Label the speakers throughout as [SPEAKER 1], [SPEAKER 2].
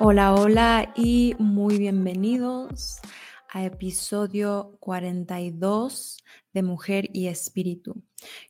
[SPEAKER 1] Hola, hola y muy bienvenidos a episodio 42 de Mujer y Espíritu.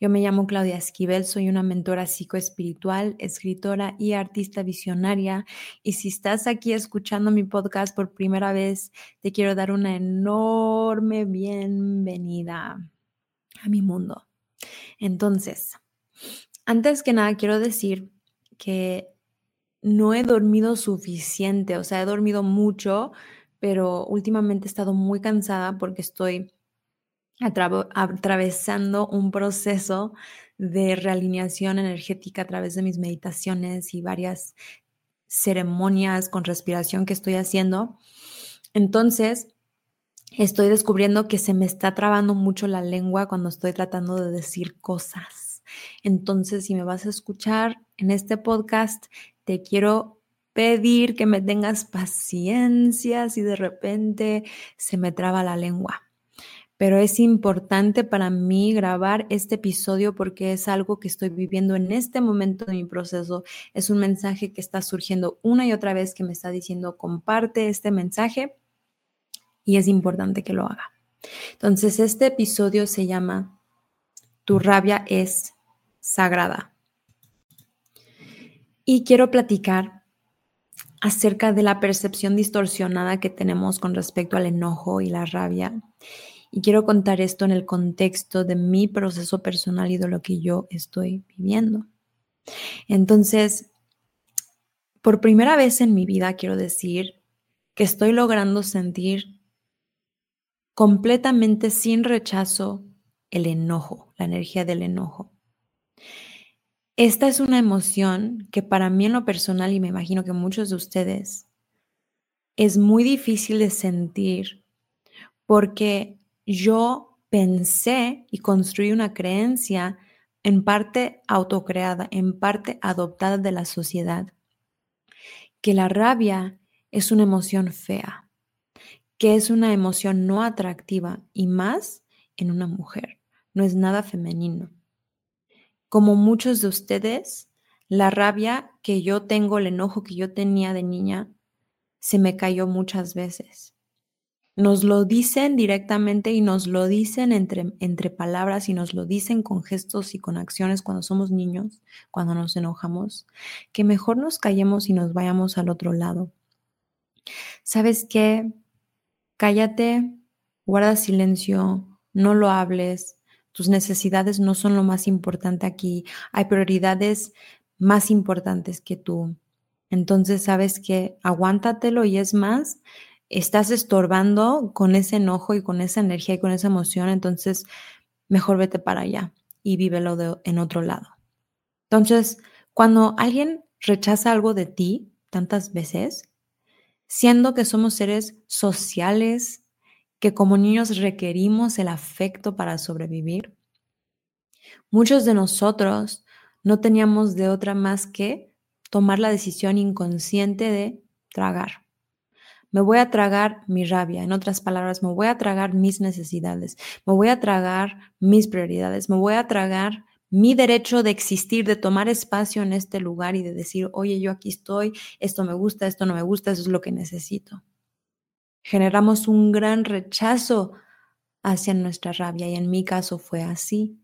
[SPEAKER 1] Yo me llamo Claudia Esquivel, soy una mentora psicoespiritual, escritora y artista visionaria. Y si estás aquí escuchando mi podcast por primera vez, te quiero dar una enorme bienvenida a mi mundo. Entonces, antes que nada, quiero decir que no he dormido suficiente, o sea, he dormido mucho, pero últimamente he estado muy cansada porque estoy atravesando un proceso de realineación energética a través de mis meditaciones y varias ceremonias con respiración que estoy haciendo. Entonces, estoy descubriendo que se me está trabando mucho la lengua cuando estoy tratando de decir cosas. Entonces, si me vas a escuchar en este podcast, te quiero pedir que me tengas paciencia si de repente se me traba la lengua. Pero es importante para mí grabar este episodio porque es algo que estoy viviendo en este momento de mi proceso. Es un mensaje que está surgiendo una y otra vez que me está diciendo comparte este mensaje y es importante que lo haga. Entonces, este episodio se llama Tu rabia es sagrada y quiero platicar acerca de la percepción distorsionada que tenemos con respecto al enojo y la rabia. Y quiero contar esto en el contexto de mi proceso personal y de lo que yo estoy viviendo. Entonces, por primera vez en mi vida quiero decir que estoy logrando sentir completamente sin rechazo el enojo, la energía del enojo. Esta es una emoción que para mí en lo personal, y me imagino que muchos de ustedes, es muy difícil de sentir porque yo pensé y construí una creencia en parte autocreada, en parte adoptada de la sociedad, que la rabia es una emoción fea, que es una emoción no atractiva y más en una mujer, no es nada femenino. Como muchos de ustedes, la rabia que yo tengo, el enojo que yo tenía de niña, se me cayó muchas veces. Nos lo dicen directamente y nos lo dicen entre, entre palabras y nos lo dicen con gestos y con acciones cuando somos niños, cuando nos enojamos, que mejor nos callemos y nos vayamos al otro lado. ¿Sabes qué? Cállate, guarda silencio, no lo hables, tus necesidades no son lo más importante aquí. Hay prioridades más importantes que tú. Entonces, sabes que aguántatelo y es más, estás estorbando con ese enojo y con esa energía y con esa emoción. Entonces, mejor vete para allá y vívelo en otro lado. Entonces, cuando alguien rechaza algo de ti tantas veces, siendo que somos seres sociales, que como niños requerimos el afecto para sobrevivir. Muchos de nosotros no teníamos de otra más que tomar la decisión inconsciente de tragar. Me voy a tragar mi rabia, en otras palabras, me voy a tragar mis necesidades, me voy a tragar mis prioridades, me voy a tragar mi derecho de existir, de tomar espacio en este lugar y de decir, oye, yo aquí estoy, esto me gusta, esto no me gusta, eso es lo que necesito generamos un gran rechazo hacia nuestra rabia y en mi caso fue así.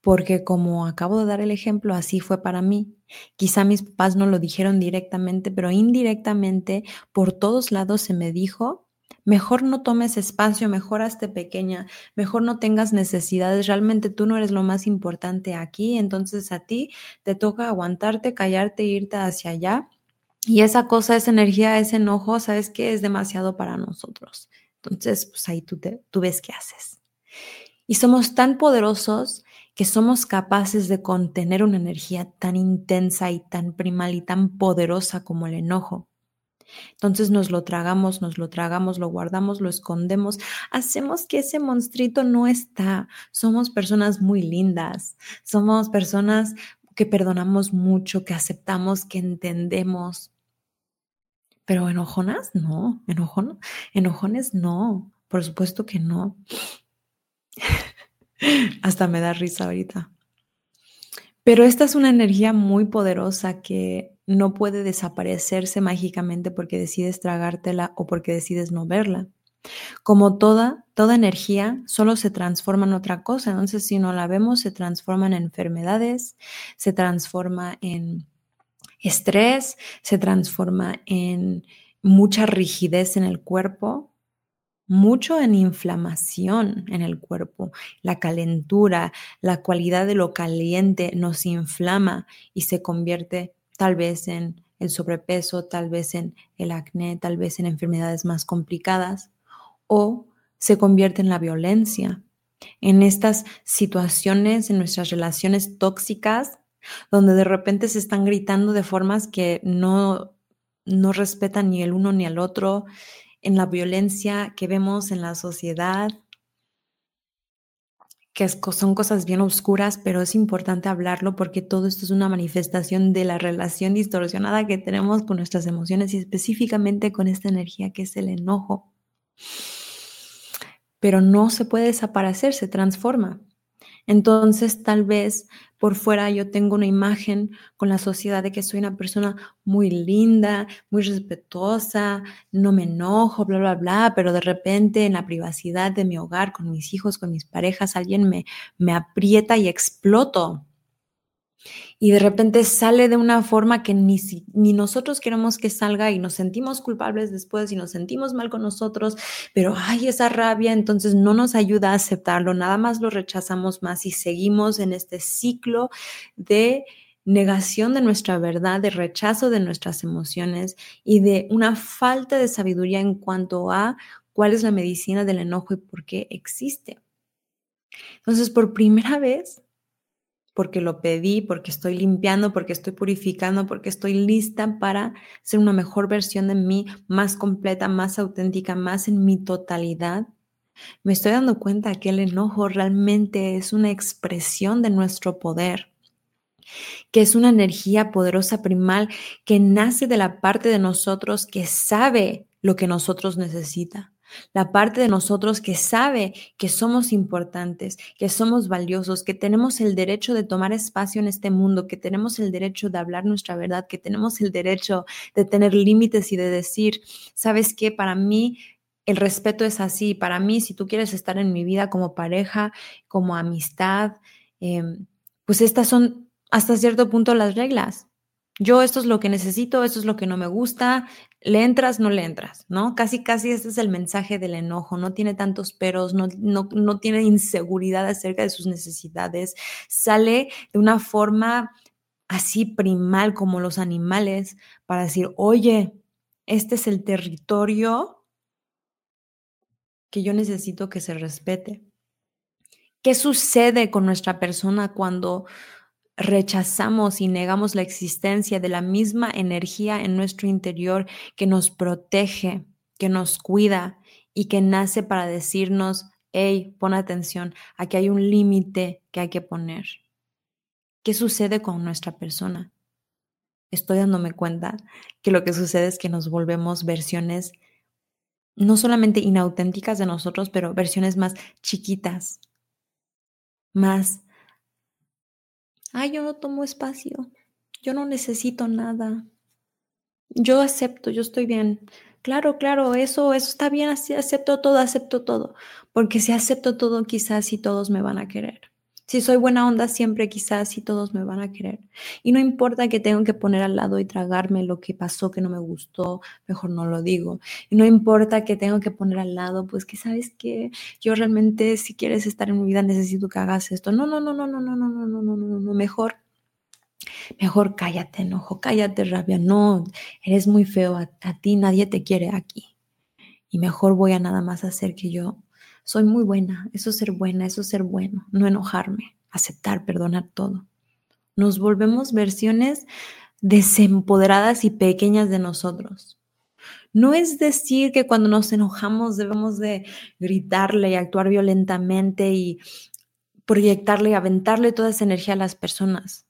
[SPEAKER 1] Porque como acabo de dar el ejemplo, así fue para mí. Quizá mis papás no lo dijeron directamente, pero indirectamente por todos lados se me dijo, mejor no tomes espacio, mejor hazte pequeña, mejor no tengas necesidades, realmente tú no eres lo más importante aquí, entonces a ti te toca aguantarte, callarte, irte hacia allá y esa cosa, esa energía, ese enojo, sabes que es demasiado para nosotros. Entonces, pues ahí tú, te, tú ves qué haces. Y somos tan poderosos que somos capaces de contener una energía tan intensa y tan primal y tan poderosa como el enojo. Entonces nos lo tragamos, nos lo tragamos, lo guardamos, lo escondemos, hacemos que ese monstruito no está. Somos personas muy lindas, somos personas que perdonamos mucho, que aceptamos, que entendemos. Pero enojonas, no, enojones, no, por supuesto que no. Hasta me da risa ahorita. Pero esta es una energía muy poderosa que no puede desaparecerse mágicamente porque decides tragártela o porque decides no verla. Como toda, toda energía solo se transforma en otra cosa. Entonces, si no la vemos, se transforma en enfermedades, se transforma en estrés, se transforma en mucha rigidez en el cuerpo, mucho en inflamación en el cuerpo. La calentura, la cualidad de lo caliente nos inflama y se convierte tal vez en el sobrepeso, tal vez en el acné, tal vez en enfermedades más complicadas o se convierte en la violencia. En estas situaciones, en nuestras relaciones tóxicas, donde de repente se están gritando de formas que no, no respetan ni el uno ni el otro, en la violencia que vemos en la sociedad, que son cosas bien oscuras, pero es importante hablarlo porque todo esto es una manifestación de la relación distorsionada que tenemos con nuestras emociones y específicamente con esta energía que es el enojo. Pero no se puede desaparecer, se transforma. Entonces, tal vez por fuera yo tengo una imagen con la sociedad de que soy una persona muy linda, muy respetuosa, no me enojo, bla, bla, bla, pero de repente en la privacidad de mi hogar, con mis hijos, con mis parejas, alguien me, me aprieta y exploto y de repente sale de una forma que ni, ni nosotros queremos que salga y nos sentimos culpables después y nos sentimos mal con nosotros, pero hay esa rabia, entonces no nos ayuda a aceptarlo, nada más lo rechazamos más y seguimos en este ciclo de negación de nuestra verdad, de rechazo de nuestras emociones y de una falta de sabiduría en cuanto a cuál es la medicina del enojo y por qué existe. Entonces, por primera vez, porque lo pedí, porque estoy limpiando, porque estoy purificando, porque estoy lista para ser una mejor versión de mí, más completa, más auténtica, más en mi totalidad. Me estoy dando cuenta que el enojo realmente es una expresión de nuestro poder, que es una energía poderosa primal que nace de la parte de nosotros que sabe lo que nosotros necesita la parte de nosotros que sabe que somos importantes, que somos valiosos, que tenemos el derecho de tomar espacio en este mundo, que tenemos el derecho de hablar nuestra verdad, que tenemos el derecho de tener límites y de decir, sabes qué, para mí el respeto es así, para mí si tú quieres estar en mi vida como pareja, como amistad, em, pues estas son hasta cierto punto las reglas. Yo esto es lo que necesito, esto es lo que no me gusta, le entras, no le entras, ¿no? Casi, casi este es el mensaje del enojo, no tiene tantos peros, no, no, no tiene inseguridad acerca de sus necesidades, sale de una forma así primal como los animales para decir, oye, este es el territorio que yo necesito que se respete. ¿Qué sucede con nuestra persona cuando rechazamos y negamos la existencia de la misma energía en nuestro interior que nos protege, que nos cuida y que nace para decirnos, hey, pon atención, aquí hay un límite que hay que poner. ¿Qué sucede con nuestra persona? Estoy dándome cuenta que lo que sucede es que nos volvemos versiones no solamente inauténticas de nosotros, pero versiones más chiquitas, más ay, yo no tomo espacio, yo no necesito nada, yo acepto, yo estoy bien. Claro, claro, eso, eso está bien, así acepto todo, acepto todo, porque si acepto todo, quizás sí todos me van a querer. Si soy buena onda siempre, quizás sí todos me van a querer. Y no importa que tengo que poner al lado y tragarme lo que pasó que no me gustó, mejor no lo digo. Y no importa que tengo que poner al lado, pues que sabes que yo realmente si quieres estar en mi vida necesito que hagas esto. No, no, no, no, no, no, no, no, no, no, no, no, mejor. Mejor cállate, enojo, cállate, rabia. No, eres muy feo, a, a ti nadie te quiere aquí. Y mejor voy a nada más hacer que yo soy muy buena, eso es ser buena, eso es ser bueno, no enojarme, aceptar, perdonar todo. Nos volvemos versiones desempoderadas y pequeñas de nosotros. No es decir que cuando nos enojamos debemos de gritarle y actuar violentamente y proyectarle y aventarle toda esa energía a las personas.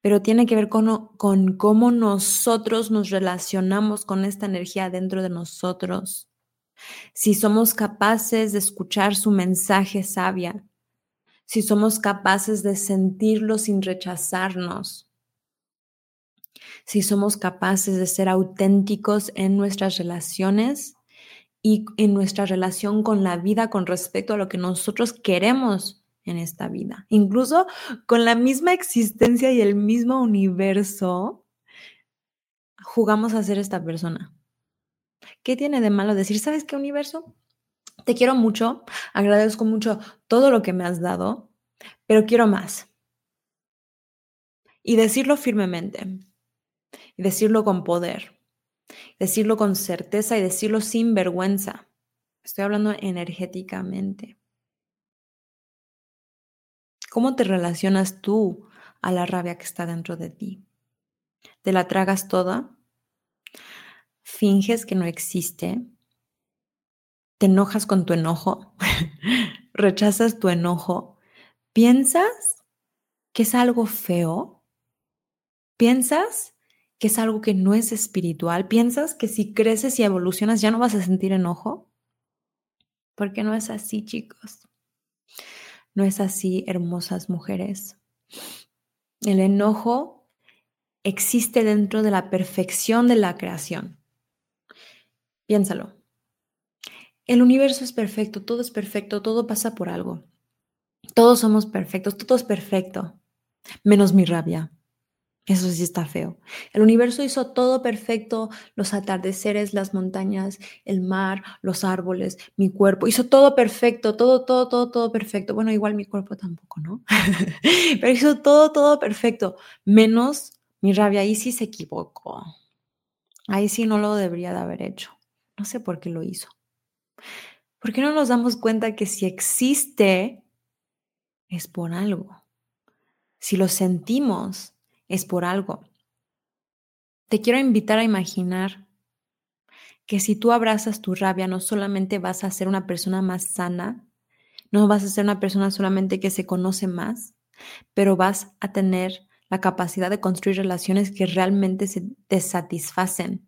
[SPEAKER 1] Pero tiene que ver con, con cómo nosotros nos relacionamos con esta energía dentro de nosotros si somos capaces de escuchar su mensaje sabia, si somos capaces de sentirlo sin rechazarnos, si somos capaces de ser auténticos en nuestras relaciones y en nuestra relación con la vida con respecto a lo que nosotros queremos en esta vida. Incluso con la misma existencia y el mismo universo, jugamos a ser esta persona. ¿Qué tiene de malo decir, sabes qué universo? Te quiero mucho, agradezco mucho todo lo que me has dado, pero quiero más. Y decirlo firmemente, y decirlo con poder, decirlo con certeza y decirlo sin vergüenza. Estoy hablando energéticamente. ¿Cómo te relacionas tú a la rabia que está dentro de ti? ¿Te la tragas toda? ¿Finges que no existe? ¿Te enojas con tu enojo? ¿Rechazas tu enojo? ¿Piensas que es algo feo? ¿Piensas que es algo que no es espiritual? ¿Piensas que si creces y evolucionas ya no vas a sentir enojo? Porque no es así, chicos. No es así, hermosas mujeres. El enojo existe dentro de la perfección de la creación. Piénsalo. El universo es perfecto, todo es perfecto, todo pasa por algo. Todos somos perfectos, todo es perfecto, menos mi rabia, eso sí está feo. El universo hizo todo perfecto, los atardeceres, las montañas, el mar, los árboles, mi cuerpo, hizo todo perfecto, todo, todo, todo, todo perfecto. Bueno, igual mi cuerpo tampoco, ¿no? Pero hizo todo, todo perfecto, menos mi rabia. Ahí sí se equivocó. Ahí sí no lo debería de haber hecho. No sé por qué lo hizo. ¿Por qué no nos damos cuenta que si existe es por algo? Si lo sentimos es por algo. Te quiero invitar a imaginar que si tú abrazas tu rabia, no solamente vas a ser una persona más sana, no vas a ser una persona solamente que se conoce más, pero vas a tener la capacidad de construir relaciones que realmente se te satisfacen.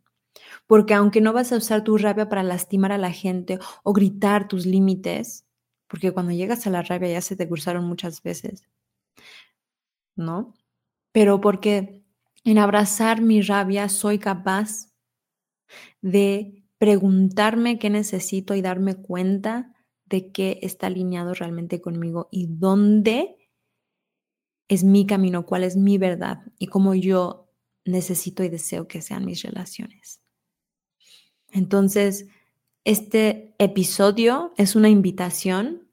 [SPEAKER 1] Porque aunque no vas a usar tu rabia para lastimar a la gente o gritar tus límites, porque cuando llegas a la rabia ya se te cruzaron muchas veces, ¿no? pero porque en abrazar mi rabia soy capaz de preguntarme qué necesito y darme cuenta de qué está alineado realmente conmigo y dónde es mi camino, cuál es mi verdad y cómo yo necesito y deseo que sean mis relaciones. Entonces, este episodio es una invitación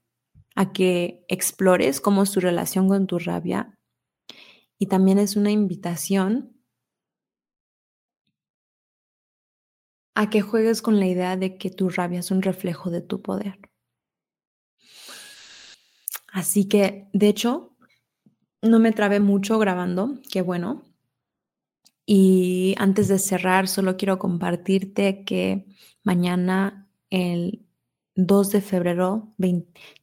[SPEAKER 1] a que explores cómo es tu relación con tu rabia, y también es una invitación a que juegues con la idea de que tu rabia es un reflejo de tu poder. Así que, de hecho, no me trabé mucho grabando, qué bueno. Y antes de cerrar, solo quiero compartirte que mañana, el 2 de febrero,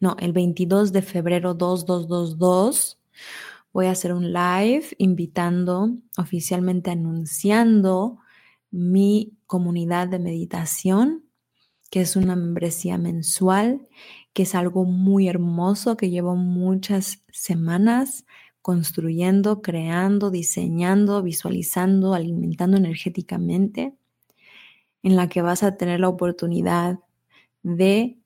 [SPEAKER 1] no, el 22 de febrero 2222, voy a hacer un live invitando, oficialmente anunciando mi comunidad de meditación, que es una membresía mensual, que es algo muy hermoso que llevo muchas semanas construyendo, creando, diseñando, visualizando, alimentando energéticamente, en la que vas a tener la oportunidad de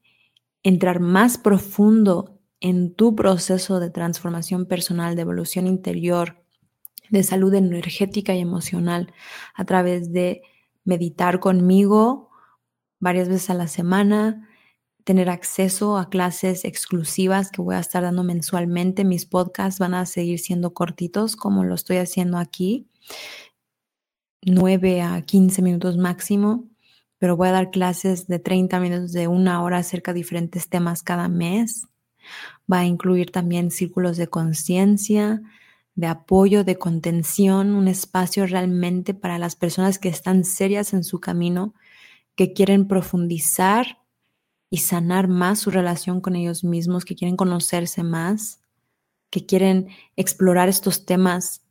[SPEAKER 1] entrar más profundo en tu proceso de transformación personal, de evolución interior, de salud energética y emocional a través de meditar conmigo varias veces a la semana, tener acceso a clases exclusivas que voy a estar dando mensualmente. Mis podcasts van a seguir siendo cortitos como lo estoy haciendo aquí, 9 a 15 minutos máximo, pero voy a dar clases de 30 minutos de una hora acerca de diferentes temas cada mes. Va a incluir también círculos de conciencia, de apoyo, de contención, un espacio realmente para las personas que están serias en su camino, que quieren profundizar y sanar más su relación con ellos mismos, que quieren conocerse más, que quieren explorar estos temas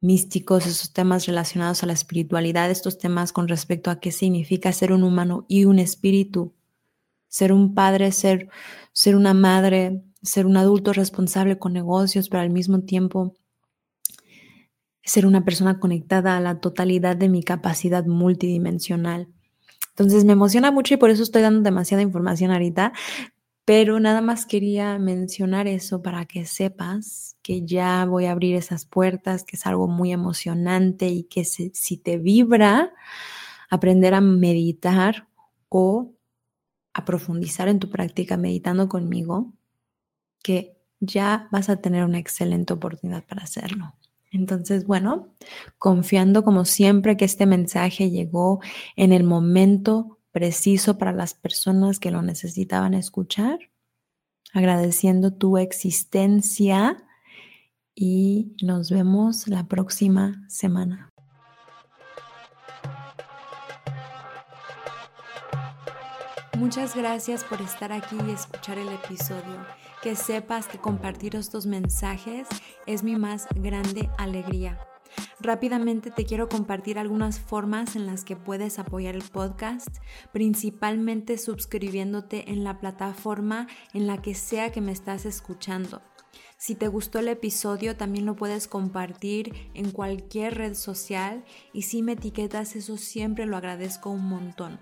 [SPEAKER 1] místicos, esos temas relacionados a la espiritualidad, estos temas con respecto a qué significa ser un humano y un espíritu ser un padre, ser, ser una madre, ser un adulto responsable con negocios, pero al mismo tiempo ser una persona conectada a la totalidad de mi capacidad multidimensional. Entonces me emociona mucho y por eso estoy dando demasiada información ahorita, pero nada más quería mencionar eso para que sepas que ya voy a abrir esas puertas, que es algo muy emocionante y que si, te vibra aprender a meditar o a profundizar en tu práctica meditando conmigo, que ya vas a tener una excelente oportunidad para hacerlo. Entonces, bueno, confiando como siempre que este mensaje llegó en el momento preciso para las personas que lo necesitaban escuchar, agradeciendo tu existencia y nos vemos la próxima semana. Muchas gracias por estar aquí y escuchar el episodio. Que sepas que compartir estos mensajes es mi más grande alegría. Rápidamente te quiero compartir algunas formas en las que puedes apoyar el podcast, principalmente suscribiéndote en la plataforma en la que sea que me estás escuchando. Si te gustó el episodio, también lo puedes compartir en cualquier red social y si me etiquetas, eso siempre lo agradezco un montón.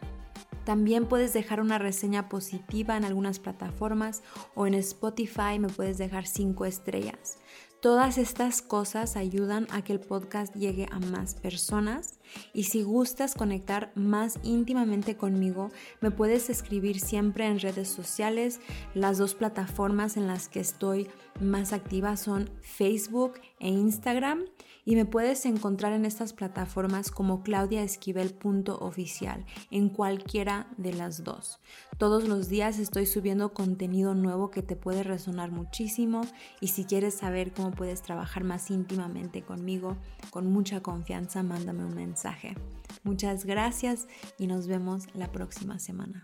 [SPEAKER 1] También puedes dejar una reseña positiva en algunas plataformas o en Spotify me puedes dejar 5 estrellas. Todas estas cosas ayudan a que el podcast llegue a más personas y si gustas conectar más íntimamente conmigo, me puedes escribir siempre en redes sociales. Las dos plataformas en las que estoy más activa son Facebook e Instagram y me puedes encontrar en estas plataformas como claudiaesquivel.oficial, en cualquiera de las dos. Todos los días estoy subiendo contenido nuevo que te puede resonar muchísimo y si quieres saber cómo puedes trabajar más íntimamente conmigo, con mucha confianza, mándame un mensaje. Muchas gracias y nos vemos la próxima semana.